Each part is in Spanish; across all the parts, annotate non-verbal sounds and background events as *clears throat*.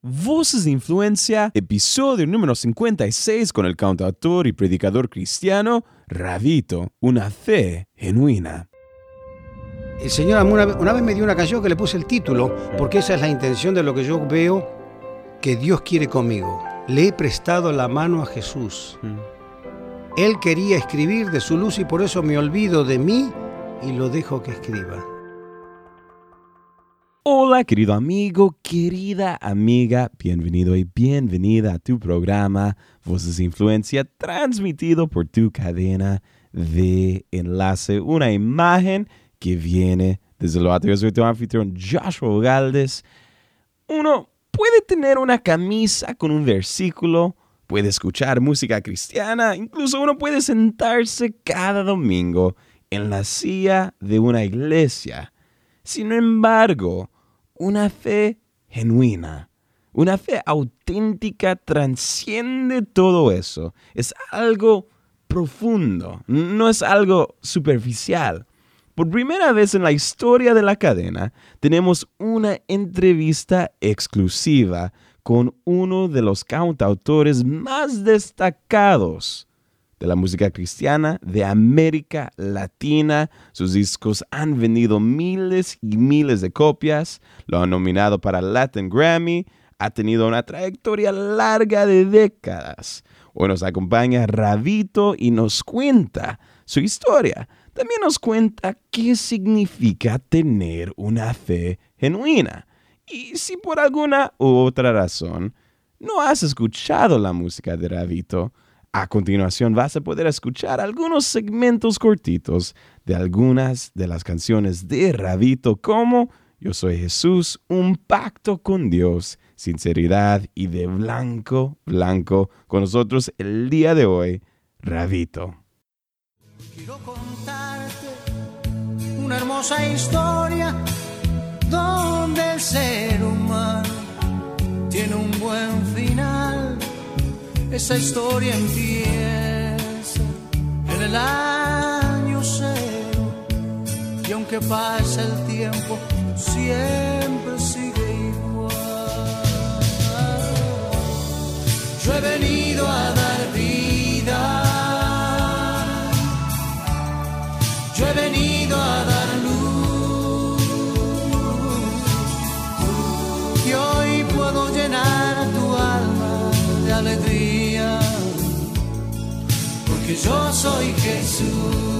Voces de Influencia, episodio número 56 con el cantautor y predicador cristiano Ravito, una fe genuina. El Señor una, una vez me dio una canción que le puse el título, porque esa es la intención de lo que yo veo que Dios quiere conmigo. Le he prestado la mano a Jesús. Él quería escribir de su luz y por eso me olvido de mí y lo dejo que escriba. Hola querido amigo, querida amiga, bienvenido y bienvenida a tu programa Voces de Influencia transmitido por tu cadena de enlace, una imagen que viene desde lo alto. Yo soy tu anfitrión Joshua Galdes. Uno puede tener una camisa con un versículo, puede escuchar música cristiana, incluso uno puede sentarse cada domingo en la silla de una iglesia. Sin embargo, una fe genuina, una fe auténtica transciende todo eso. Es algo profundo, no es algo superficial. Por primera vez en la historia de la cadena, tenemos una entrevista exclusiva con uno de los cantautores más destacados de la música cristiana de América Latina. Sus discos han vendido miles y miles de copias, lo han nominado para Latin Grammy, ha tenido una trayectoria larga de décadas. Hoy nos acompaña Ravito y nos cuenta su historia. También nos cuenta qué significa tener una fe genuina. Y si por alguna u otra razón no has escuchado la música de Ravito, a continuación vas a poder escuchar algunos segmentos cortitos de algunas de las canciones de Rabito como Yo soy Jesús, un pacto con Dios, sinceridad y de blanco, blanco con nosotros el día de hoy, Rabito. Quiero contarte una hermosa historia donde el ser humano tiene un buen final esa historia empieza en el año cero. Y aunque pase el tiempo siempre yo soy Jesús.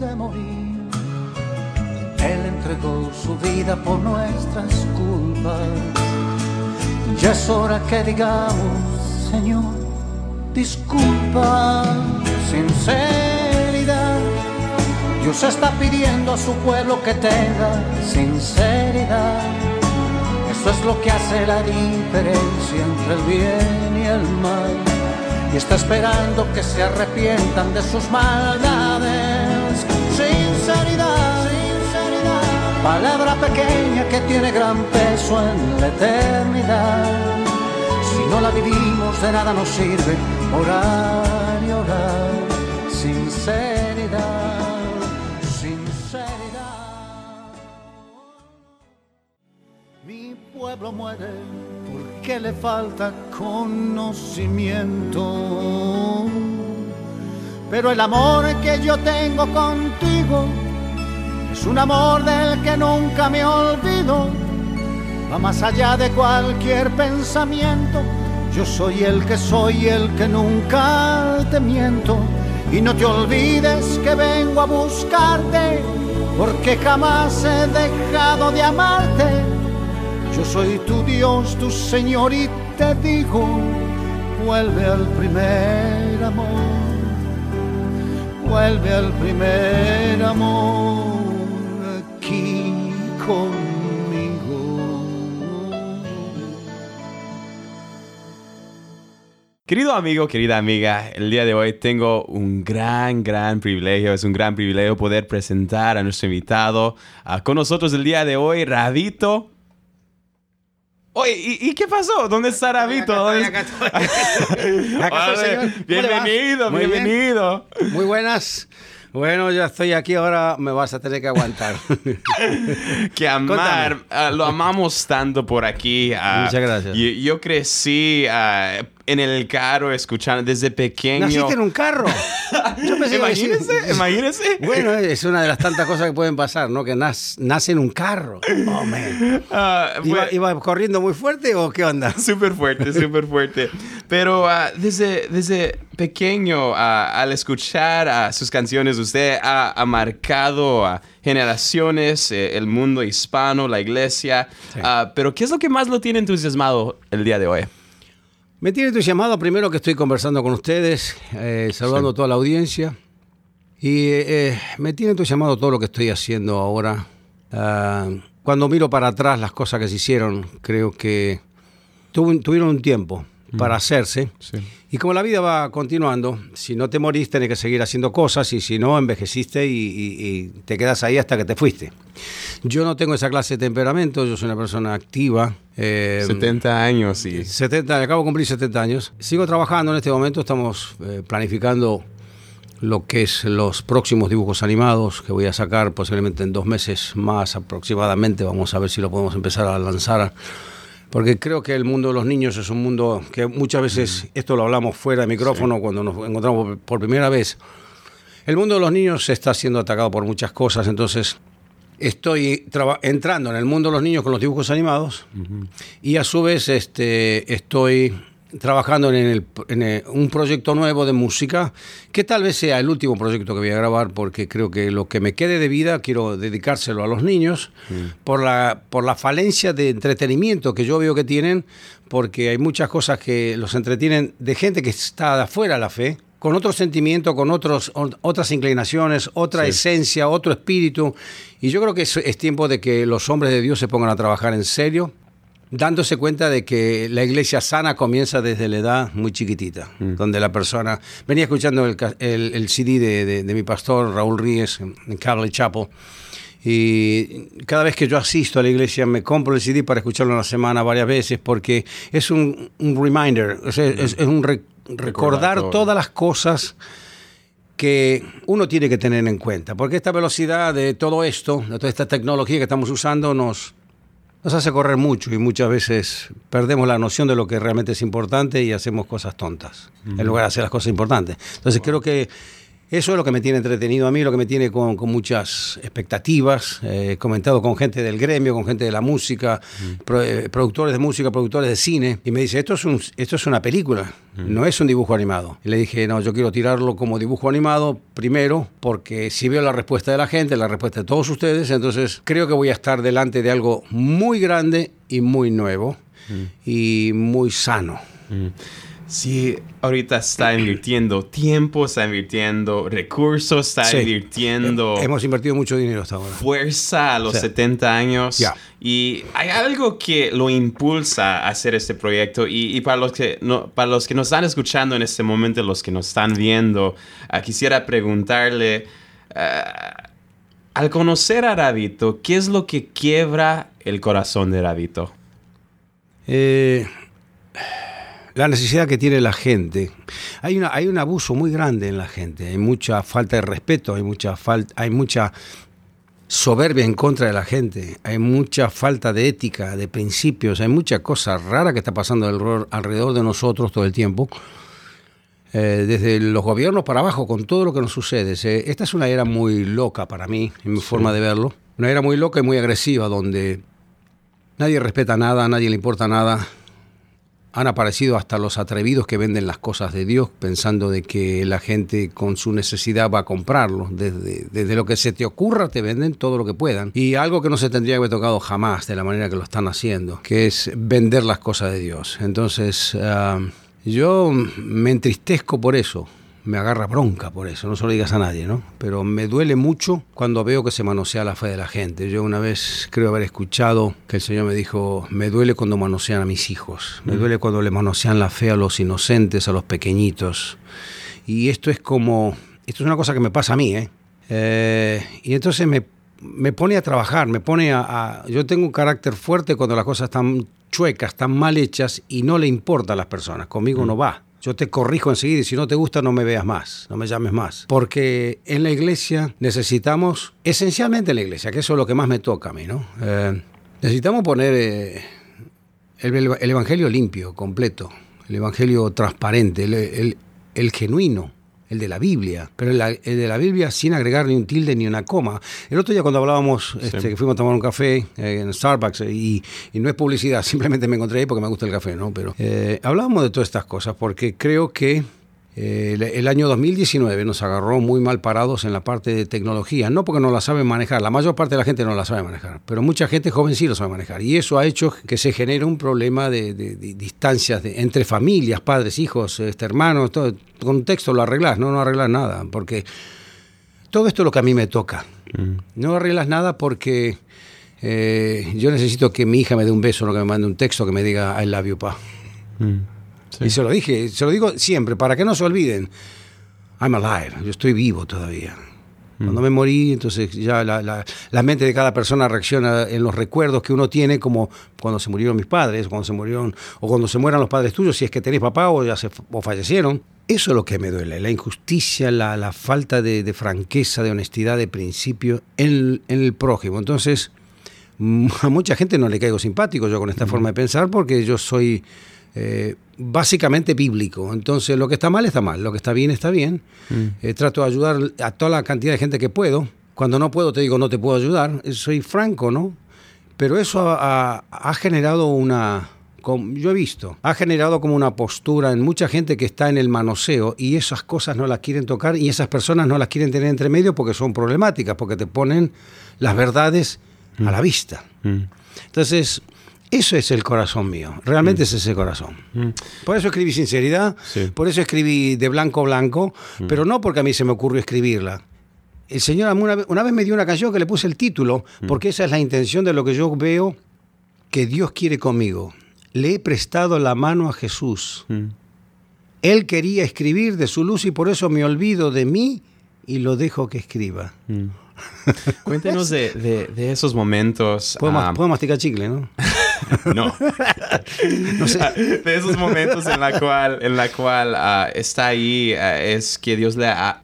De morir. Él entregó su vida por nuestras culpas. Ya es hora que digamos, Señor, disculpa, sinceridad. Dios está pidiendo a su pueblo que tenga sinceridad. Eso es lo que hace la diferencia entre el bien y el mal. Y está esperando que se arrepientan de sus maldades. Palabra pequeña que tiene gran peso en la eternidad. Si no la vivimos, de nada nos sirve orar y orar. Sinceridad, sinceridad. Mi pueblo muere porque le falta conocimiento. Pero el amor que yo tengo contigo es un amor del que nunca me olvido. Va más allá de cualquier pensamiento. Yo soy el que soy, el que nunca te miento. Y no te olvides que vengo a buscarte porque jamás he dejado de amarte. Yo soy tu Dios, tu Señor y te digo, vuelve al primer amor, vuelve al primer amor conmigo. Querido amigo, querida amiga, el día de hoy tengo un gran, gran privilegio. Es un gran privilegio poder presentar a nuestro invitado. Ah, con nosotros el día de hoy, Rabito. Oye, ¿y, y qué pasó? ¿Dónde está Rabito? ¿Dónde- Acá estoy, acá *laughs* estoy. Acá estoy, señor. ¿Cómo le va? Bienvenido, bien. bienvenido. Muy buenas. Bueno, ya estoy aquí, ahora me vas a tener que aguantar. *laughs* que amar, ah, lo amamos tanto por aquí. ah, Muchas gracias. Yo, yo crecí ah, en el carro escuchando desde pequeño. ¿Naciste en un carro? *laughs* Yo pensé que decir- Imagínese, imagínese. Bueno, es una de las tantas cosas que pueden pasar, ¿no? Que nas- nace en un carro. Oh, man. Fue- ¿Iba, iba corriendo muy fuerte o qué onda? *laughs* Súper fuerte, súper fuerte. Pero ah, desde, desde pequeño, ah, al escuchar sus canciones, usted ha, ha marcado a generaciones, eh, el mundo hispano, la iglesia. Ah, pero, ¿qué es lo que más lo tiene entusiasmado el día de hoy? Me tiene entusiasmado primero que estoy conversando con ustedes, eh, saludando a toda la audiencia. Y eh, me tiene entusiasmado todo lo que estoy haciendo ahora. Ah, cuando miro para atrás las cosas que se hicieron, creo que tuvieron un tiempo para hacerse. Y como la vida va continuando, si no te morís, tenés que seguir haciendo cosas y si no, envejeciste y, y- y te quedas ahí hasta que te fuiste. Yo no tengo esa clase de temperamento, yo soy una persona activa. eh, 70 años y... 70, acabo de cumplir 70 años. Sigo trabajando en este momento, estamos eh, planificando lo que es los próximos dibujos animados que voy a sacar posiblemente en dos meses más aproximadamente. Vamos a ver si lo podemos empezar a lanzar. Porque creo que el mundo de los niños es un mundo que muchas veces, esto lo hablamos fuera de micrófono cuando nos encontramos por- primera vez, el mundo de los niños está siendo atacado por muchas cosas, entonces estoy entrando en el mundo de los niños con los dibujos animados y a su vez este, estoy trabajando en, el- en el- un proyecto nuevo de música que tal vez sea el último proyecto que voy a grabar porque creo que lo que me quede de vida quiero dedicárselo a los niños por, la, por la falencia de entretenimiento que yo veo que tienen porque hay muchas cosas que los entretienen de gente que está de afuera de la fe con otro sentimiento, con otros, ot- otras inclinaciones, otra Sí. esencia, otro espíritu. Y yo creo que es, es tiempo de que los hombres de Dios se pongan a trabajar en serio, dándose cuenta de que la iglesia sana comienza desde la edad muy chiquitita, donde la persona... Venía escuchando el, el- el CD de, de- de mi pastor Raúl Ríez en, Calvary Chapel. Y cada vez que yo asisto a la iglesia me compro el CD para escucharlo en la semana varias veces porque es un, un reminder, o sea, es, es un re- recordar todas las cosas que uno tiene que tener en cuenta. Porque esta velocidad de todo esto, de toda esta tecnología que estamos usando, nos, nos hace correr mucho y muchas veces perdemos la noción de lo que realmente es importante y hacemos cosas tontas en lugar de hacer las cosas importantes. Entonces creo que eso es lo que me tiene entretenido a mí, lo que me tiene con, con muchas expectativas. Eh, he comentado con gente del gremio, con gente de la música, pro- eh, productores de música, productores de cine, y me dice, esto es, un, esto es una película, no es un dibujo animado. Y le dije, no, yo quiero tirarlo como dibujo animado primero, porque si veo la respuesta de la gente, la respuesta de todos ustedes, entonces creo que voy a estar delante de algo muy grande y muy nuevo y muy sano. Sí, ahorita está invirtiendo tiempo, está invirtiendo recursos, está Sí. invirtiendo Hemos invertido mucho dinero hasta ahora. fuerza a los Sí. 70 años. Ya. Y hay algo que lo impulsa a hacer este proyecto. Y, y para, los que no, para los que nos están escuchando en este momento, los que nos están viendo, ah, quisiera preguntarle, ah, al conocer a Rabito, ¿qué es lo que quiebra el corazón de Rabito? Eh, la necesidad que tiene la gente. Hay, una, hay un abuso muy grande en la gente, hay mucha falta de respeto, hay mucha, falta, hay mucha soberbia en contra de la gente, hay mucha falta de ética, de principios, hay mucha cosa rara que está pasando alrededor, de nosotros todo el tiempo. Eh, desde los gobiernos para abajo, con todo lo que nos sucede. Se- esta es una era muy loca para mí, en mi forma de verlo. Una era muy loca y muy agresiva, donde nadie respeta nada, a nadie le importa nada. Han aparecido hasta los atrevidos que venden las cosas de Dios pensando de que la gente con su necesidad va a comprarlo. Desde, desde lo que se te ocurra te venden todo lo que puedan. Y algo que no se tendría que haber tocado jamás de la manera que lo están haciendo, que es vender las cosas de Dios. Entonces, ah, yo me entristezco por eso me agarra bronca por eso, no se lo digas a nadie, ¿no? Pero me duele mucho cuando veo que se manosea la fe de la gente. Yo una vez creo haber escuchado que el Señor me dijo, me duele cuando manosean a mis hijos, me duele cuando le manosean la fe a los inocentes, a los pequeñitos. Y esto es como, esto es una cosa que me pasa a mí, ¿eh? eh y entonces me, me, pone a trabajar, me pone a, a, Yo tengo un carácter fuerte cuando las cosas están chuecas, están mal hechas y no le importa a las personas, conmigo no va. Yo te corrijo enseguida y si no te gusta no me veas más, no me llames más. Porque en la iglesia necesitamos, esencialmente en la iglesia, que eso es lo que más me toca a mí, ¿no? Eh, necesitamos poner eh, el, el, evangelio limpio, completo, el evangelio transparente, el, el, el genuino el de la Biblia, pero el, el, de la Biblia sin agregar ni un tilde ni una coma. El otro día cuando hablábamos, sí. este, que fuimos a tomar un café eh, en Starbucks, y, y, no es publicidad, *laughs* simplemente me encontré ahí porque me gusta el café, ¿no? Pero eh, hablábamos de todas estas cosas porque creo que eh, el año 2019 nos agarró muy mal parados en la parte de tecnología, no porque no la saben manejar, la mayor parte de la gente no la sabe manejar, pero mucha gente joven sí lo sabe manejar y eso ha hecho que se genere un problema de, de, de distancias de, entre familias, padres, hijos, este, hermanos, todo, con un texto lo arreglas, no, no arreglas nada, porque todo esto es lo que a mí me toca. Mm. No arreglas nada porque eh, yo necesito que mi hija me dé un beso, no que me mande un texto que me diga I love you, pa. Mm. Sí. Y se lo dije, se lo digo siempre, para que no se olviden. I'm alive, yo estoy vivo todavía. Mm. Cuando me morí, entonces ya la, la, la, mente de cada persona reacciona en los recuerdos que uno tiene, como cuando se murieron mis padres, cuando se murieron, o cuando se mueran los padres tuyos, si es que tenés papá o ya se o fallecieron. Eso es lo que me duele, la injusticia, la, la falta de, de, franqueza, de honestidad, de principio en, en el prójimo. Entonces, *laughs* a mucha gente no le caigo simpático yo con esta mm. forma de pensar porque yo soy eh, básicamente bíblico. Entonces, lo que está mal está mal, lo que está bien está bien. Mm. Eh, trato de ayudar a toda la cantidad de gente que puedo. Cuando no puedo, te digo, no te puedo ayudar. Soy franco, ¿no? Pero eso ha, ha, ha generado una, yo he visto, ha generado como una postura en mucha gente que está en el manoseo y esas cosas no las quieren tocar y esas personas no las quieren tener entre medio porque son problemáticas, porque te ponen las verdades mm. a la vista. Mm. Entonces, eso es el corazón mío, realmente mm. es ese corazón. Mm. Por eso escribí sinceridad, sí. por eso escribí de blanco a blanco, mm. pero no porque a mí se me ocurrió escribirla. El Señor una vez, una vez, me dio una canción que le puse el título, porque esa es la intención de lo que yo veo que Dios quiere conmigo. Le he prestado la mano a Jesús. Él quería escribir de su luz y por eso me olvido de mí y lo dejo que escriba. *laughs* Cuéntenos de, de, de, esos momentos. Puedo, um, puedo masticar chicle, ¿no? *laughs* *laughs* no. no sé. De esos momentos en la cual, en la cual uh, está ahí, uh, es que Dios le ha,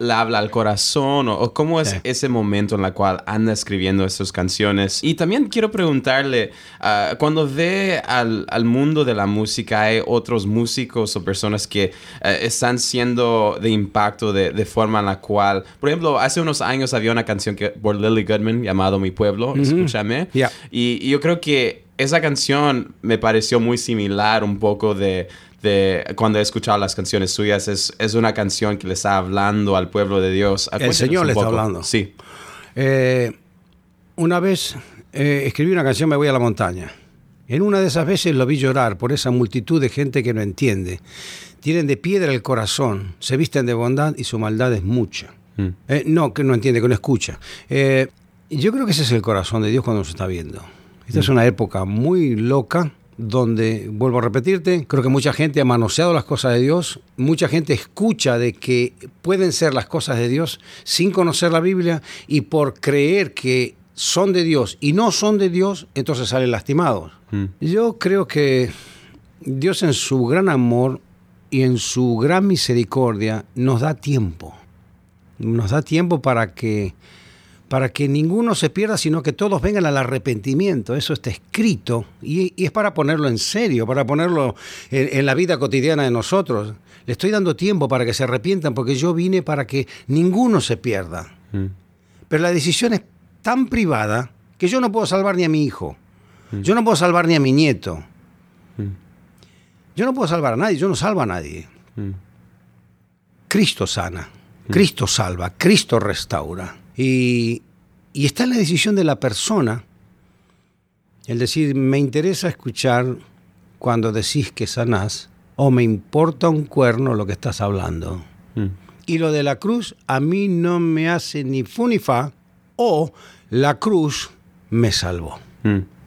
le habla al corazón o, o cómo es sí. ese momento en el cual anda escribiendo estas canciones. Y también quiero preguntarle, uh, cuando ve al, al, mundo de la música, hay otros músicos o personas que uh, están siendo de impacto de, de, forma en la cual, por ejemplo, hace unos años había una canción que, por Lily Goodman llamado Mi Pueblo, mm -hmm. escúchame. Yeah. Y, y yo creo que esa canción me pareció muy similar un poco de de cuando he escuchado las canciones suyas, es, es una canción que le está hablando al pueblo de Dios. El Señor le está hablando. Sí. Eh, una vez eh, escribí una canción, Me voy a la montaña. En una de esas veces lo vi llorar por esa multitud de gente que no entiende. Tienen de piedra el corazón, se visten de bondad y su maldad es mucha. Mm. Eh, no, que no entiende, que no escucha. Eh, yo creo que ese es el corazón de Dios cuando nos está viendo. Esta mm. es una época muy loca donde, vuelvo a repetirte, creo que mucha gente ha manoseado las cosas de Dios, mucha gente escucha de que pueden ser las cosas de Dios sin conocer la Biblia y por creer que son de Dios y no son de Dios, entonces salen lastimados. Mm. Yo creo que Dios en su gran amor y en su gran misericordia nos da tiempo. Nos da tiempo para que para que ninguno se pierda, sino que todos vengan al arrepentimiento. Eso está escrito y, y es para ponerlo en serio, para ponerlo en, en, la vida cotidiana de nosotros. Le estoy dando tiempo para que se arrepientan, porque yo vine para que ninguno se pierda. Mm. Pero la decisión es tan privada que yo no puedo salvar ni a mi hijo. Mm. Yo no puedo salvar ni a mi nieto. Mm. Yo no puedo salvar a nadie, yo no salvo a nadie. Cristo sana, Cristo salva, Cristo restaura. Y, y está en la decisión de la persona el decir, me interesa escuchar cuando decís que sanás o me importa un cuerno lo que estás hablando. Y lo de la cruz a mí no me hace ni fu ni fa o la cruz me salvó.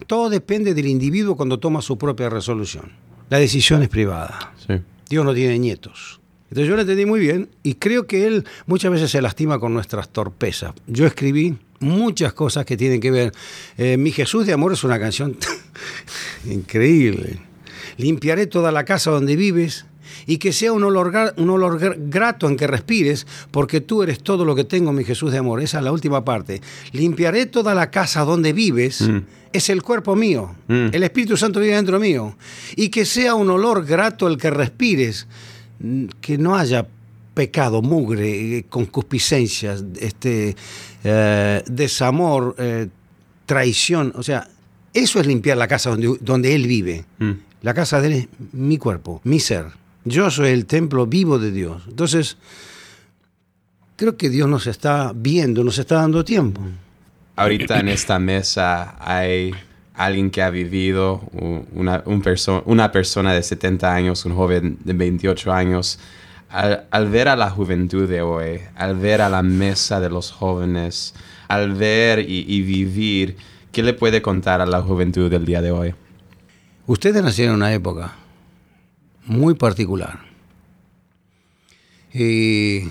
Todo depende del individuo cuando toma su propia resolución. La decisión es privada. Sí. Dios no tiene nietos. Entonces yo lo entendí muy bien y creo que Él muchas veces se lastima con nuestras torpezas. Yo escribí muchas cosas que tienen que ver. Eh, Mi Jesús de Amor es una canción *laughs* increíble. Limpiaré toda la casa donde vives y que sea un olor, un olor gr- grato en que respires, porque tú eres todo lo que tengo, mi Jesús de amor. Esa es la última parte. Limpiaré toda la casa donde vives, es el cuerpo mío. Mm. El Espíritu Santo vive dentro mío. Y que sea un olor grato el que respires, mm, que no haya pecado, mugre, eh, concupiscencias, este, eh, desamor, eh, traición. O sea, eso es limpiar la casa donde, donde Él vive. Mm. La casa de Él es mi cuerpo, mi ser. Yo soy el templo vivo de Dios. Entonces, creo que Dios nos está viendo, nos está dando tiempo. Ahorita en esta mesa hay alguien que ha vivido, una, una persona de 70 años, un joven de 28 años. Al, al ver a la juventud de hoy, al ver a la mesa de los jóvenes, al ver y, y vivir, ¿qué le puede contar a la juventud del día de hoy? Ustedes nacieron en una época muy particular. Y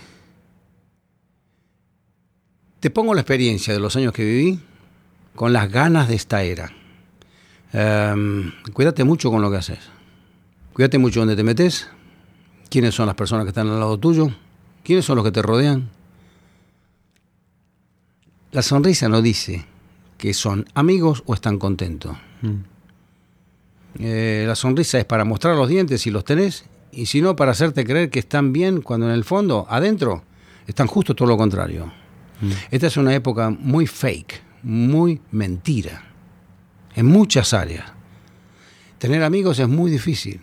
te pongo la experiencia de los años que viví con las ganas de esta era. Em, cuídate mucho con lo que haces. Cuídate mucho donde te metes. ¿Quiénes son las personas que están al lado tuyo? ¿Quiénes son los que te rodean? La sonrisa no dice que son amigos o están contentos. Eh, la sonrisa es para mostrar los dientes si los tenés, y si no, para hacerte creer que están bien cuando en el fondo, adentro, están justo todo lo contrario. Esta es una época muy fake, muy mentira, en muchas áreas. Tener amigos es muy difícil.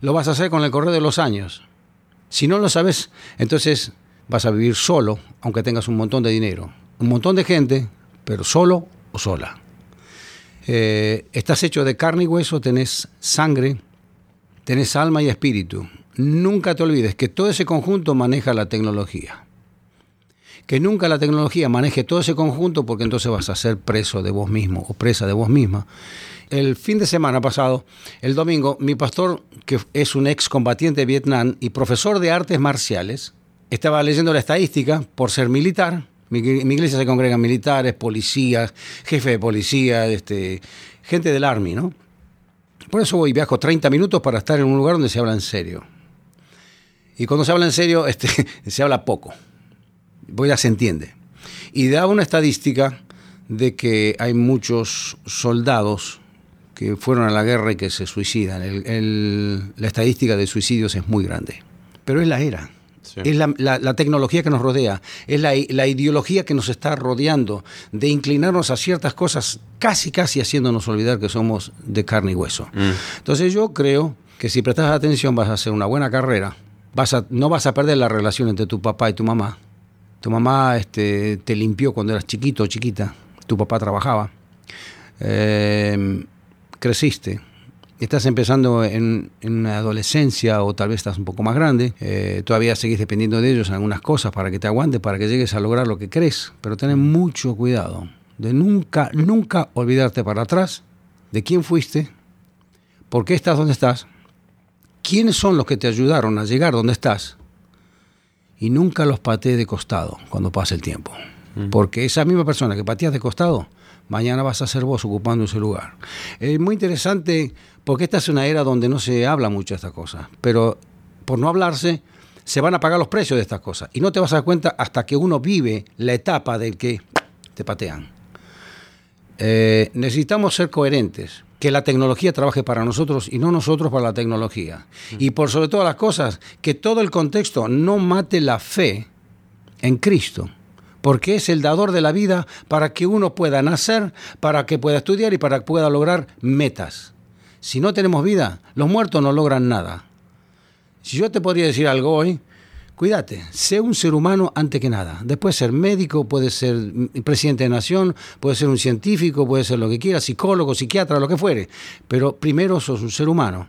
Lo vas a hacer con el correr de los años. Si no lo sabes, entonces vas a vivir solo, aunque tengas un montón de dinero. Un montón de gente, pero solo o sola. Eh, estás hecho de carne y hueso, tenés sangre, tenés alma y espíritu. Nunca te olvides que todo ese conjunto maneja la tecnología. Que nunca la tecnología maneje todo ese conjunto porque entonces vas a ser preso de vos mismo o presa de vos misma. El fin de semana pasado, el domingo, mi pastor, que es un ex combatiente de Vietnam y profesor de artes marciales, estaba leyendo la estadística por ser militar. Mi, mi iglesia se congregan militares, policías, jefe de policía, este, gente del Army, ¿no? Por eso voy, viajo 30 minutos para estar en un lugar donde se habla en serio. Y cuando se habla en serio, este, *laughs* se habla poco. Pues ya se entiende. Y daba una estadística de que hay muchos soldados que fueron a la guerra y que se suicidan. El- el- la estadística de suicidios es muy grande. Pero es la era. Sí. Es la, la- la tecnología que nos rodea, es la, la ideología que nos está rodeando, de inclinarnos a ciertas cosas, casi, casi haciéndonos olvidar que somos de carne y hueso. Entonces yo creo que si prestas atención vas a hacer una buena carrera, vas a, no vas a perder la relación entre tu papá y tu mamá. Tu mamá este, te limpió cuando eras chiquito o chiquita, tu papá trabajaba, Eh, creciste, estás empezando en, una adolescencia o tal vez estás un poco más grande, eh, todavía seguís dependiendo de ellos en algunas cosas para que te aguante, para que llegues a lograr lo que crees, pero ten mucho cuidado de nunca, nunca olvidarte para atrás de quién fuiste, por qué estás donde estás, quiénes son los que te ayudaron a llegar donde estás y nunca los patees de costado cuando pase el tiempo. Porque esa misma persona que pateas de costado, mañana vas a ser vos ocupando ese lugar. Es muy interesante porque esta es una era donde no se habla mucho de estas cosas, pero por no hablarse se van a pagar los precios de estas cosas y no te vas a dar cuenta hasta que uno vive la etapa del que te patean. Eh, necesitamos ser coherentes, que la tecnología trabaje para nosotros y no nosotros para la tecnología. Y por sobre todas las cosas, que todo el contexto no mate la fe en Cristo, porque es el dador de la vida para que uno pueda nacer, para que pueda estudiar y para que pueda lograr metas. Si no tenemos vida, los muertos no logran nada. Si yo te podría decir algo hoy, cuídate, sé un ser humano antes que nada. Después ser médico, puede ser presidente de nación, puede ser un científico, puede ser lo que quiera, psicólogo, psiquiatra, lo que fuere. Pero primero sos un ser humano.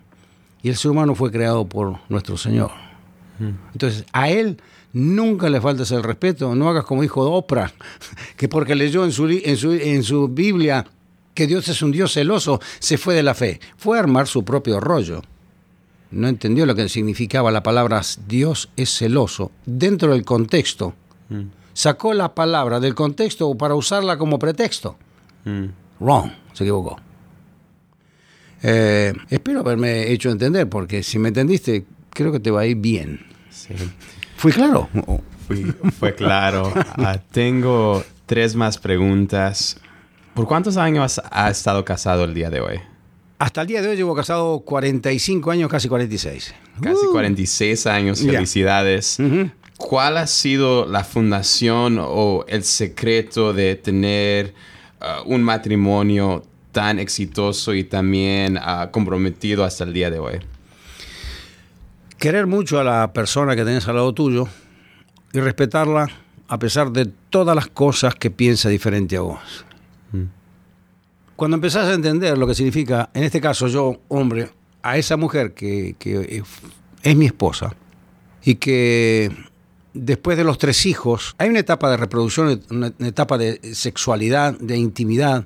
Y el ser humano fue creado por nuestro Señor. Entonces, a Él nunca le faltes el respeto. No hagas como hijo de Oprah, *laughs* que porque leyó en su, en su, en su Biblia que Dios es un Dios celoso, se fue de la fe. Fue a armar su propio rollo no entendió lo que significaba la palabra Dios es celoso dentro del contexto. Sacó la palabra del contexto para usarla como pretexto. Wrong, se equivocó. Eh, espero haberme hecho entender, porque si me entendiste, creo que te va a ir bien. Sí. ¿Fui claro? Fui- fue claro. Ah, tengo tres más preguntas. ¿Por cuántos años ha estado casado el día de hoy? Hasta el día de hoy llevo casado 45 años, casi 46. Casi Uh. 46 años. Ya. Felicidades. ¿Cuál ha sido la fundación o el secreto de tener ah, un matrimonio tan exitoso y también ah, comprometido hasta el día de hoy? Querer mucho a la persona que tenés al lado tuyo y respetarla a pesar de todas las cosas que piensa diferente a vos. Cuando empezás a entender lo que significa, en este caso yo, hombre, a esa mujer que, que es mi esposa y que después de los tres hijos, hay una etapa de reproducción, una etapa de sexualidad, de intimidad,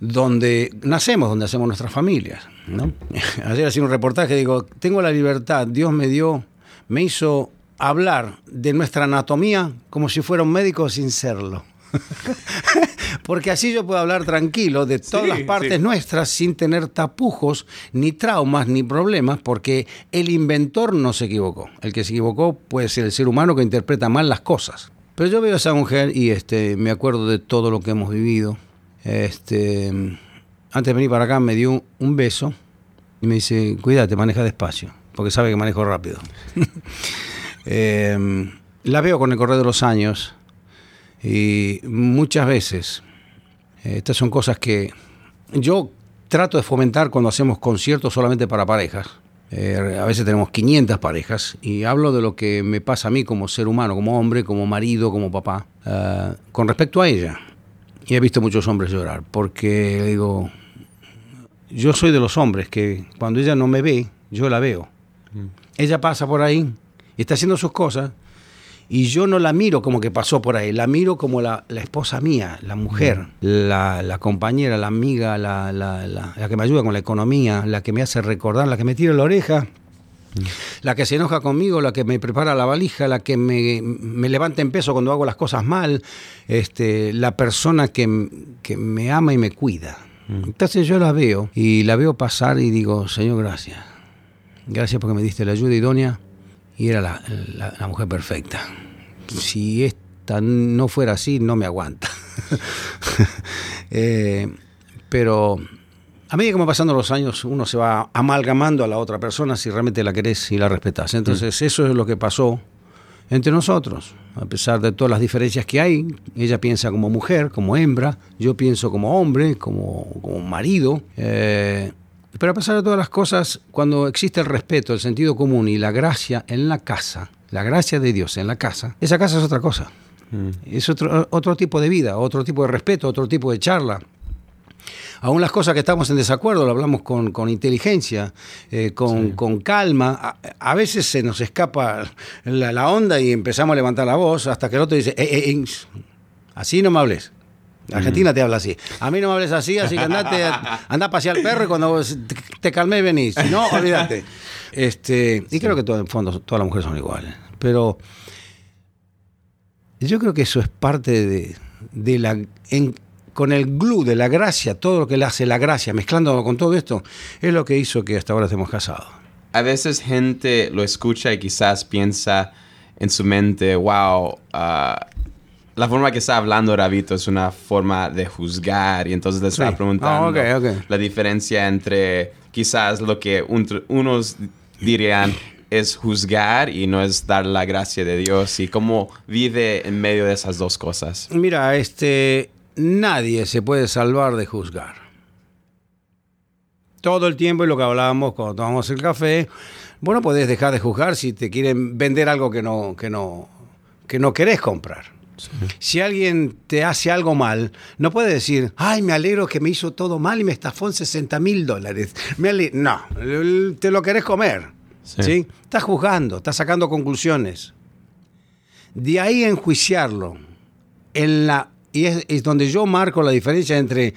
donde nacemos, donde hacemos nuestras familias. ¿no? *laughs* Ayer hacía un reportaje, digo, tengo la libertad, Dios me dio, me hizo hablar de nuestra anatomía como si fuera un médico sin serlo. *laughs* Porque así yo puedo hablar tranquilo de todas Sí, las partes sí. nuestras sin tener tapujos, ni traumas, ni problemas, porque el inventor no se equivocó. El que se equivocó puede ser el ser humano que interpreta mal las cosas. Pero yo veo a esa mujer y este, me acuerdo de todo lo que hemos vivido. Este, antes de venir para acá me dio un beso y me dice, cuídate, maneja despacio, porque sabe que manejo rápido. *laughs* Eh, la veo con el correr de los años y muchas veces, eh, estas son cosas que yo trato de fomentar cuando hacemos conciertos solamente para parejas. Eh, a veces tenemos 500 parejas y hablo de lo que me pasa a mí como ser humano, como hombre, como marido, como papá, eh, con respecto a ella. Y he visto muchos hombres llorar porque digo, yo soy de los hombres que cuando ella no me ve, yo la veo. Ella pasa por ahí, está haciendo sus cosas, y yo no la miro como que pasó por ahí, la miro como la, la esposa mía, la mujer, la, la compañera, la amiga, la, la- que me ayuda con la economía, la que me hace recordar, la que me tira la oreja, la que se enoja conmigo, la que me prepara la valija, la que me, me levanta en peso cuando hago las cosas mal, este, la persona que, que me ama y me cuida. Entonces yo la veo y la veo pasar y digo, Señor, gracias. Gracias porque me diste la ayuda idónea y era la, la- la mujer perfecta. Si esta no fuera así, no me aguanta. *laughs* Eh, pero a medida que van pasando los años, uno se va amalgamando a la otra persona si realmente la querés y la respetás. Entonces, eso es lo que pasó entre nosotros. A pesar de todas las diferencias que hay, ella piensa como mujer, como hembra, yo pienso como hombre, como, como marido. Eh, pero a pesar de todas las cosas, cuando existe el respeto, el sentido común y la gracia en la casa, la gracia de Dios en la casa, esa casa es otra cosa. Es otro, otro tipo de vida, otro tipo de respeto, otro tipo de charla. Aún las cosas que estamos en desacuerdo lo hablamos con, con inteligencia, eh, con, con calma. A, a veces se nos escapa la, la onda y empezamos a levantar la voz hasta que el otro dice, "Eh, eh, eh, así no me hables. Argentina te habla así. A mí no me hables así, así que andate, anda a pasear al perro y cuando te, te calmé venís. Si no, olvídate. Este, y creo que todo, en fondo todas las mujeres son iguales. Pero yo creo que eso es parte de, de la. en- con el glue de la gracia, todo lo que le hace la gracia, mezclándolo con todo esto, es lo que hizo que hasta ahora estemos casados. A veces gente lo escucha y quizás piensa en su mente, wow, ah, la forma que está hablando Rabito es una forma de juzgar y entonces le estaba Sí. preguntando Ah, ok, ok. la diferencia entre quizás lo que un- unos dirían es juzgar y no es dar la gracia de Dios y cómo vive en medio de esas dos cosas. Mira, este, nadie se puede salvar de juzgar. todo el tiempo y lo que hablábamos cuando tomamos el café. Bueno, podés dejar de juzgar si te quieren vender algo que no, que no, que no querés comprar. Si alguien te hace algo mal, no puedes decir, ay, me alegro que me hizo todo mal y me estafó en 60 mil dólares. Me ale-". No, te lo querés comer. Sí. Sí. Estás juzgando, estás sacando conclusiones. De ahí enjuiciarlo, en la, y es, es donde yo marco la diferencia entre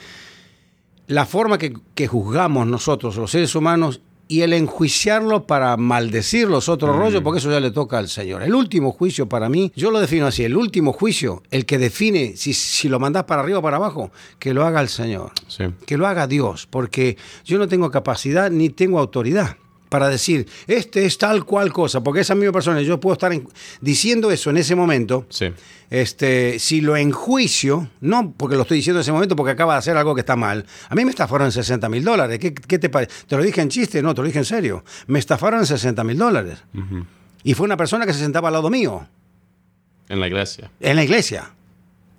la forma que, que juzgamos nosotros, los seres humanos, y el enjuiciarlo para maldecir los otros rollos, porque eso ya le toca al Señor. El último juicio para mí, yo lo defino así, el último juicio, el que define si, si lo mandás para arriba o para abajo, que lo haga el Señor Sí. que lo haga Dios, porque yo no tengo capacidad ni tengo autoridad para decir, este es tal cual cosa, porque esa misma persona, yo puedo estar en- diciendo eso en ese momento, Sí. este, si lo enjuicio, no porque lo estoy diciendo en ese momento porque acaba de hacer algo que está mal, a mí me estafaron en 60 mil dólares, ¿Qué, qué te parece? ¿Te lo dije en chiste? No, te lo dije en serio, me estafaron en 60 mil dólares. Y fue una persona que se sentaba al lado mío En la iglesia. en la iglesia.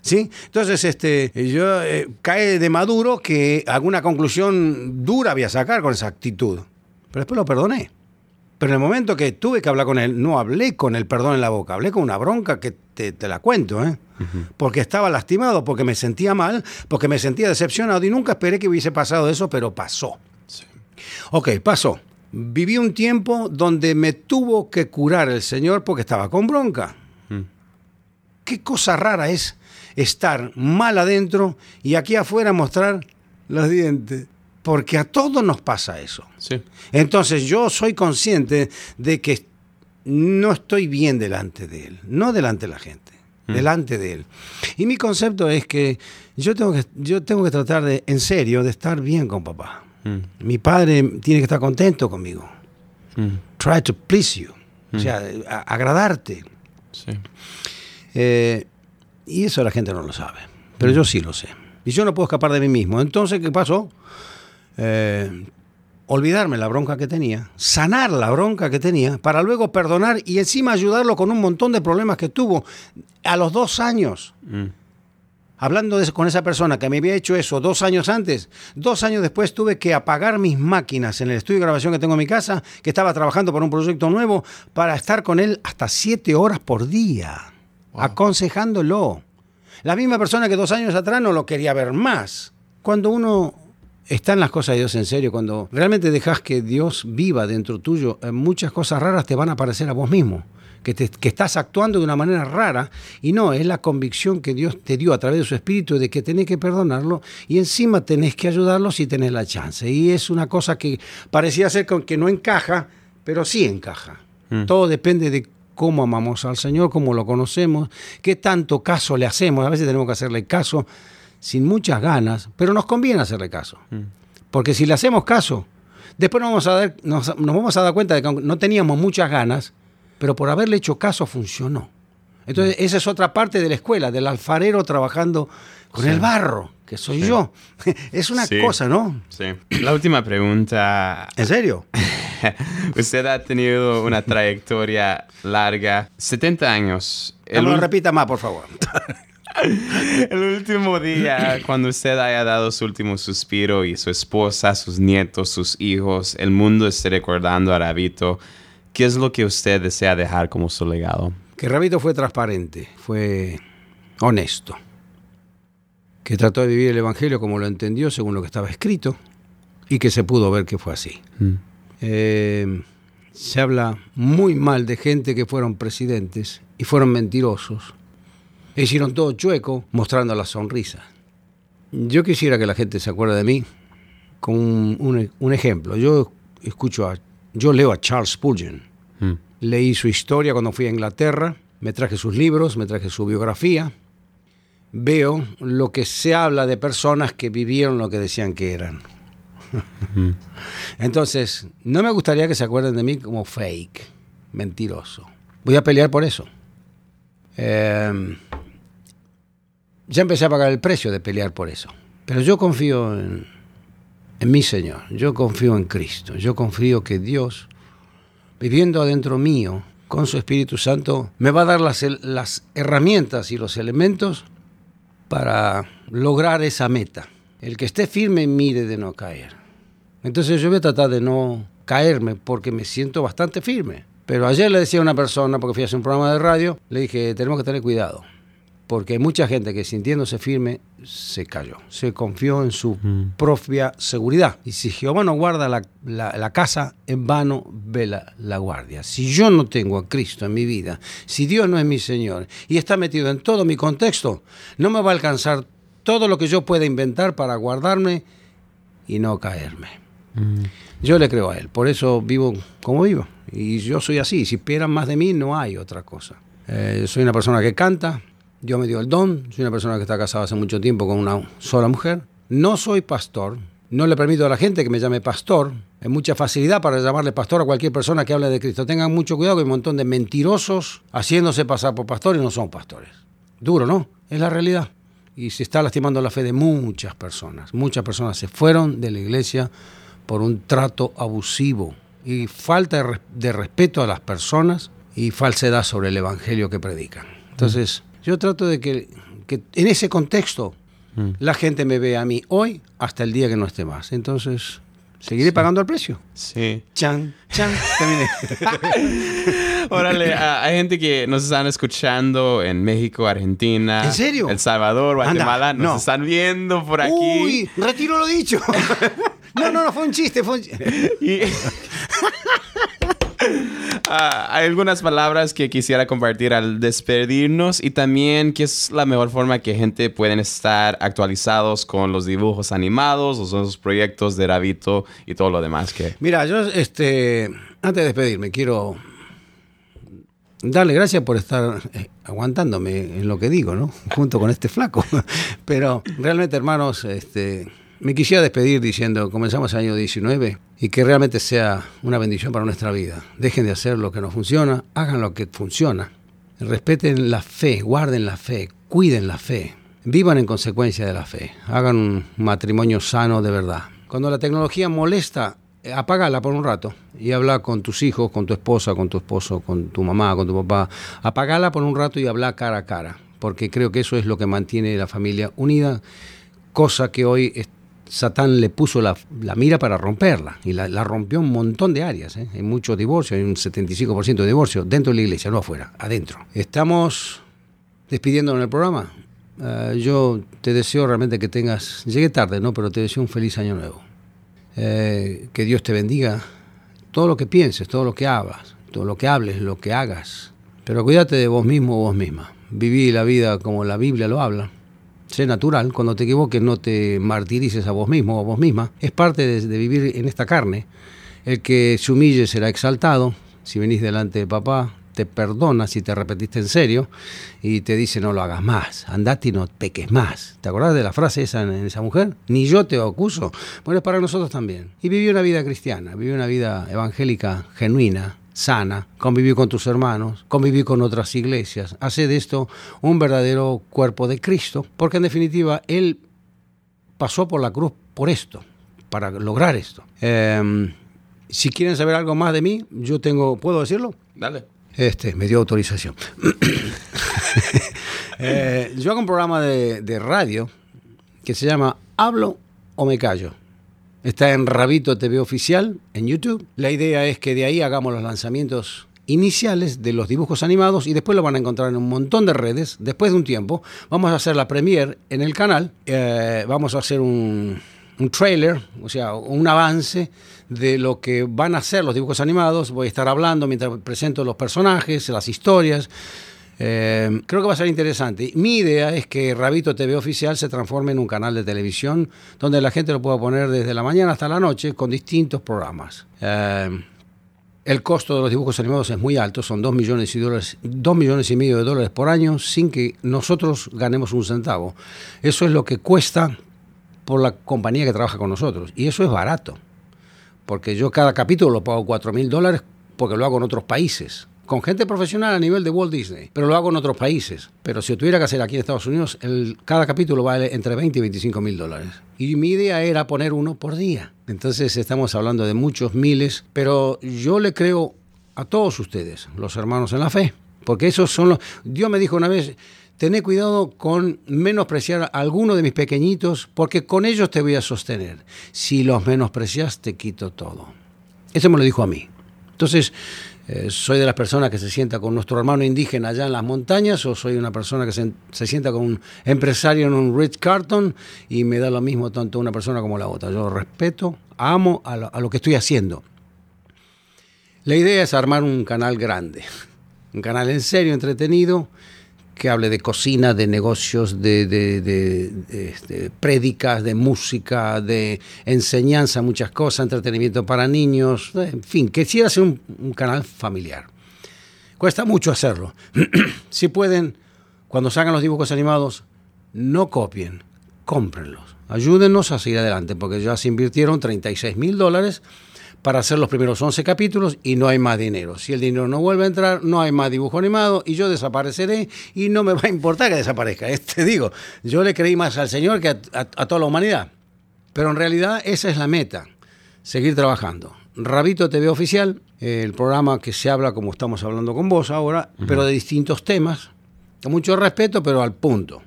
¿Sí? Entonces, este, yo eh, cae de maduro que alguna conclusión dura voy a sacar con esa actitud. Pero después lo perdoné. Pero en el momento que tuve que hablar con él, no hablé con el perdón en la boca, hablé con una bronca que te, te la cuento, ¿eh? Porque estaba lastimado, porque me sentía mal, porque me sentía decepcionado y nunca esperé que hubiese pasado eso, pero pasó. Sí. Ok, pasó. Viví un tiempo donde me tuvo que curar el Señor porque estaba con bronca. Qué cosa rara es estar mal adentro y aquí afuera mostrar los dientes. Porque a todos nos pasa eso. Sí. Entonces yo soy consciente de que no estoy bien delante de él, no delante de la gente, delante de él. Y mi concepto es que yo tengo que, yo tengo que tratar de, en serio, de estar bien con papá. Mm. Mi padre tiene que estar contento conmigo. Mm. Try to please you. O sea, a- agradarte. Sí. Eh, y eso la gente no lo sabe. Pero yo sí lo sé. Y yo no puedo escapar de mí mismo. Entonces, ¿qué pasó? Eh, olvidarme la bronca que tenía, sanar la bronca que tenía, para luego perdonar y encima ayudarlo con un montón de problemas que tuvo a los dos años. Mm. Hablando de- con esa persona que me había hecho eso dos años antes, dos años después tuve que apagar mis máquinas en el estudio de grabación que tengo en mi casa, que estaba trabajando por un proyecto nuevo, para estar con él hasta siete horas por día, aconsejándolo. La misma persona que dos años atrás no lo quería ver más. Cuando uno está en las cosas de Dios en serio, cuando realmente dejas que Dios viva dentro tuyo, eh, muchas cosas raras te van a aparecer a vos mismo. Que, te- que estás actuando de una manera rara y no, es la convicción que Dios te dio a través de su espíritu de que tenés que perdonarlo y encima tenés que ayudarlo si tenés la chance. Y es una cosa que parecía ser con que no encaja, pero sí encaja. Todo depende de cómo amamos al Señor, cómo lo conocemos, qué tanto caso le hacemos. A veces tenemos que hacerle caso sin muchas ganas, pero nos conviene hacerle caso. Porque si le hacemos caso, después nos vamos, a dar, nos, nos vamos a dar cuenta de que no teníamos muchas ganas, pero por haberle hecho caso funcionó. Entonces, esa es otra parte de la escuela, del alfarero trabajando con el barro, que soy yo. *laughs* Es una Sí. cosa, ¿no? Sí. La última pregunta. ¿En serio? *laughs* Usted ha tenido una trayectoria larga, 70 años. No lo repita más, por favor. *laughs* *laughs* el último día, cuando usted haya dado su último suspiro y su esposa, sus nietos, sus hijos, el mundo esté recordando a Rabito, ¿qué es lo que usted desea dejar como su legado? Que Rabito fue transparente, fue honesto, que trató de vivir el Evangelio como lo entendió según lo que estaba escrito y que se pudo ver que fue así. Eh, se habla muy mal de gente que fueron presidentes y fueron mentirosos. E hicieron todo chueco mostrando la sonrisa. Yo quisiera que la gente se acuerde de mí con un, un- un ejemplo. Yo escucho a, yo leo a Charles Spurgeon. Mm. Leí su historia cuando fui a Inglaterra, me traje sus libros, me traje su biografía. Veo lo que se habla de personas que vivieron lo que decían que eran. Entonces, no me gustaría que se acuerden de mí como fake, mentiroso. Voy a pelear por eso. Eh, ya empecé a pagar el precio de pelear por eso. Pero yo confío en, en mi Señor, yo confío en Cristo, yo confío que Dios viviendo adentro mío, con su Espíritu Santo, me va a dar las, las herramientas y los elementos para lograr esa meta. El que esté firme mire de no caer. Entonces yo voy a tratar de no caerme porque me siento bastante firme. Pero ayer le decía a una persona, porque fui a hacer un programa de radio, le dije, tenemos que tener cuidado. Porque hay mucha gente que sintiéndose firme se cayó, se confió en su propia seguridad. Y si Jehová no guarda la, la- la casa, en vano vela la guardia. Si yo no tengo a Cristo en mi vida, si Dios no es mi Señor y está metido en todo mi contexto, no me va a alcanzar todo lo que yo pueda inventar para guardarme y no caerme. Yo le creo a Él, por eso vivo como vivo. Y yo soy así, si esperan más de mí, no hay otra cosa. Eh, soy una persona que canta, Dios me dio el don, soy una persona que está casada hace mucho tiempo con una sola mujer. No soy pastor, no le permito a la gente que me llame pastor. Hay mucha facilidad para llamarle pastor a cualquier persona que hable de Cristo. Tengan mucho cuidado que hay un montón de mentirosos haciéndose pasar por pastores y no son pastores. Duro, ¿no? Es la realidad. Y se está lastimando la fe de muchas personas. Muchas personas se fueron de la iglesia por un trato abusivo y falta de, res- de respeto a las personas y falsedad sobre el evangelio que predican. Entonces, yo trato de que, que en ese contexto la gente me vea a mí hoy hasta el día que no esté más. Entonces, seguiré pagando el precio. Sí. Chan, chan, *laughs* terminé. *laughs* Órale, hay gente que nos están escuchando en México, Argentina. ¿En serio? El Salvador, Anda, Guatemala. nos no. están viendo por aquí. Uy, retiro lo dicho. *laughs* No, no, no, fue un chiste, fue un chiste. Y- hay algunas palabras que quisiera compartir al despedirnos y también que es la mejor forma que gente pueden estar actualizados con los dibujos animados, los nuevos proyectos de Rabito y todo lo demás que... Mira, yo, este, antes de despedirme, quiero darle gracias por estar eh, aguantándome en lo que digo, ¿no? Junto con este flaco. *laughs* Pero realmente, hermanos, este, me quisiera despedir diciendo, comenzamos el año 19 y que realmente sea una bendición para nuestra vida. Dejen de hacer lo que no funciona, hagan lo que funciona. Respeten la fe, guarden la fe, cuiden la fe. Vivan en consecuencia de la fe. Hagan un matrimonio sano de verdad. Cuando la tecnología molesta, eh, apágala por un rato y habla con tus hijos, con tu esposa, con tu esposo, con tu mamá, con tu papá. Apágala por un rato y habla cara a cara, porque creo que eso es lo que mantiene la familia unida, cosa que hoy Satán le puso la, la mira para romperla y la, rompió un montón de áreas. ¿eh? Hay muchos divorcios, hay un 75% de divorcio dentro de la iglesia, no afuera, adentro. Estamos despidiéndonos del programa. Eh, yo te deseo realmente que tengas, llegué tarde, ¿no? Pero te deseo un feliz año nuevo. Eh, que Dios te bendiga todo lo que pienses, todo lo que hagas, todo lo que hables, lo que hagas. Pero cuídate de vos mismo o vos misma. Viví la vida como la Biblia lo habla. Sé natural, cuando te equivoques no te martirices a vos mismo o a vos misma. Es parte de, vivir en esta carne. El que se humille será exaltado. Si venís delante de papá, te perdona si te repetiste en serio y te dice no lo hagas más, andate y no peques más. ¿Te acordás de la frase esa en, en esa mujer? Ni yo te acuso. Bueno, es para nosotros también. Y viví una vida cristiana, viví una vida evangélica genuina, sana, conviví con tus hermanos, conviví con otras iglesias. Hace de esto un verdadero cuerpo de Cristo, porque en definitiva Él pasó por la cruz por esto, para lograr esto. Eh, si quieren saber algo más de mí, yo tengo, ¿puedo decirlo? Dale. Este, me dio autorización. *coughs* Eh, yo hago un programa de, de radio que se llama Hablo o me callo. Está en Rabito TV Oficial, en YouTube. La idea es que de ahí hagamos los lanzamientos iniciales de los dibujos animados y después lo van a encontrar en un montón de redes. Después de un tiempo, vamos a hacer la premiere en el canal. Eh, vamos a hacer un, un trailer, o sea, un avance de lo que van a ser los dibujos animados. Voy a estar hablando mientras presento los personajes, las historias. Eh, creo que va a ser interesante. Mi idea es que Rabito TV Oficial se transforme en un canal de televisión donde la gente lo pueda poner desde la mañana hasta la noche con distintos programas. Eh, el costo de los dibujos animados es muy alto, son 2 millones, y dólares, 2 millones y medio de dólares por año sin que nosotros ganemos un centavo. Eso es lo que cuesta por la compañía que trabaja con nosotros. Y eso es barato, porque yo cada capítulo lo pago 4 mil dólares porque lo hago en otros países, con gente profesional a nivel de Walt Disney, pero lo hago en otros países. Pero si tuviera que hacer aquí en Estados Unidos, cada capítulo vale entre 20 y 25 mil dólares. Y mi idea era poner uno por día. Entonces estamos hablando de muchos miles, pero yo le creo a todos ustedes, los hermanos en la fe, porque esos son los... Dios me dijo una vez, tené cuidado con menospreciar a alguno de mis pequeñitos, porque con ellos te voy a sostener. Si los menosprecias, te quito todo. Eso me lo dijo a mí. Entonces, eh, ¿soy de las personas que se sienta con nuestro hermano indígena allá en las montañas o soy una persona que se, se sienta con un empresario en un Ritz Carton y me da lo mismo tanto una persona como la otra? Yo respeto, amo a lo, a lo que estoy haciendo. La idea es armar un canal grande, un canal en serio, entretenido, que hable de cocina, de negocios, de, de, este, prédicas, de música, de enseñanza, muchas cosas, entretenimiento para niños, en fin, quisiera ser un, canal familiar. Cuesta mucho hacerlo. *clears throat* si pueden, cuando salgan los dibujos animados, no copien, cómprenlos. Ayúdennos a seguir adelante, porque ya se invirtieron 36 mil dólares para hacer los primeros 11 capítulos y no hay más dinero. Si el dinero no vuelve a entrar, no hay más dibujo animado y yo desapareceré y no me *laughs* va a importar que desaparezca. Este digo, yo le creí más al Señor que a, a, a toda la humanidad. Pero en realidad esa es la meta, seguir trabajando. Rabito TV Oficial, el programa que se habla como estamos hablando con vos ahora, uh -huh. pero de distintos temas, con mucho respeto, pero al punto.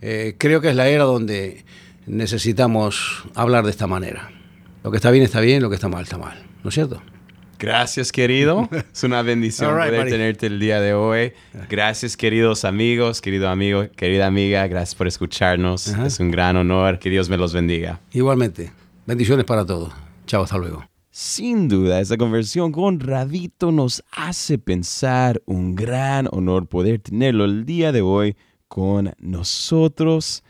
Eh, creo que es la era donde necesitamos hablar de esta manera. Lo que está bien está bien, lo que está mal está mal. ¿No es cierto? Gracias, querido. Es una bendición right, poder buddy. tenerte el día de hoy. Gracias, queridos amigos, querido amigo, querida amiga. Gracias por escucharnos. Uh -huh. Es un gran honor. Que Dios me los bendiga. Igualmente. Bendiciones para todos. Chao, hasta luego. Sin duda, esta conversión con Radito nos hace pensar un gran honor poder tenerlo el día de hoy con nosotros.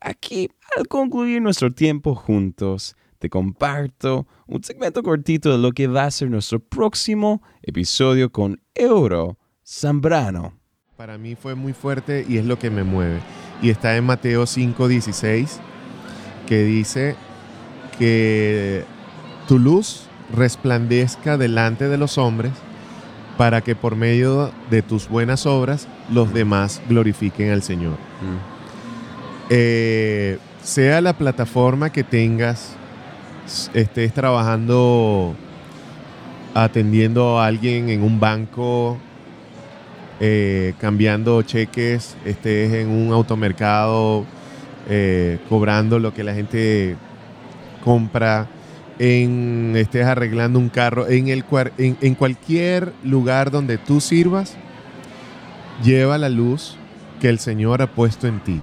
Aquí, al concluir nuestro tiempo juntos, te comparto un segmento cortito de lo que va a ser nuestro próximo episodio con Euro Zambrano. Para mí fue muy fuerte y es lo que me mueve. Y está en Mateo 5:16, que dice que tu luz resplandezca delante de los hombres para que por medio de tus buenas obras los demás glorifiquen al Señor. Mm. Eh, sea la plataforma que tengas, estés trabajando atendiendo a alguien en un banco, eh, cambiando cheques, estés en un automercado, eh, cobrando lo que la gente compra, en, estés arreglando un carro, en, el, en, en cualquier lugar donde tú sirvas, lleva la luz que el Señor ha puesto en ti.